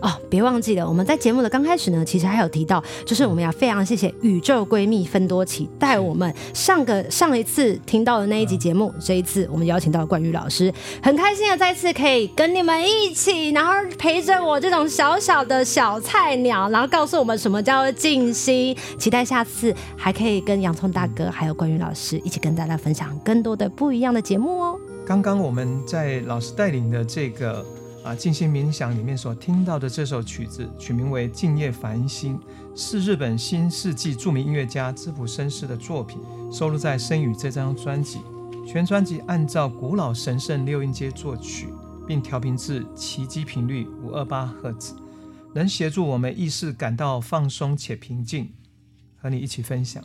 哦，别忘记了，我们在节目的刚开始呢，其实还有提到，就是我们要非常谢谢宇宙闺蜜芬多奇带我们上个上一次听到的那一集节目，嗯、这一次我们邀请到冠宇老师，很开心的再次可以跟你们一起，然后陪着我这种小小的小菜鸟，然后告诉我们什么叫做静心。期待下次还可以跟洋葱大哥还有冠宇老师一起跟大家分享更多的不一样的节目哦。刚刚我们在老师带领的这个啊静心冥想里面所听到的这首曲子，取名为《静夜繁星》，是日本新世纪著名音乐家织浦伸司的作品，收录在《声语》这张专辑。全专辑按照古老神圣六音阶作曲，并调频至奇迹频率五二八赫兹，能协助我们意识感到放松且平静。和你一起分享。